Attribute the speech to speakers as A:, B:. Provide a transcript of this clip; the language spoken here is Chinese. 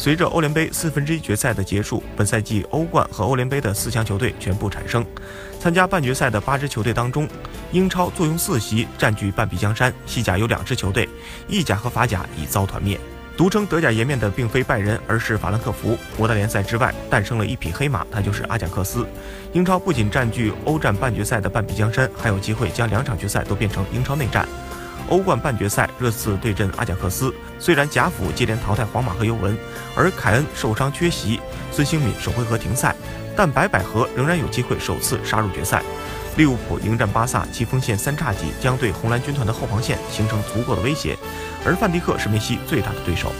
A: 随着欧联杯四分之一决赛的结束，本赛季欧冠和欧联杯的四强球队全部产生。参加半决赛的八支球队当中，英超坐拥四席，占据半壁江山；西甲有两支球队，意甲和法甲已遭团灭。独称德甲颜面的并非拜仁，而是法兰克福。五大联赛之外诞生了一匹黑马，他就是阿贾克斯。英超不仅占据欧战半决赛的半壁江山，还有机会将两场决赛都变成英超内战。欧冠半决赛，热刺对阵阿贾克斯。虽然贾府接连淘汰皇马和尤文，而凯恩受伤缺席，孙兴敏首回合停赛，但白百合仍然有机会首次杀入决赛。利物浦迎战巴萨，其锋线三叉戟将对红蓝军团的后防线形成足够的威胁，而范迪克是梅西最大的对手。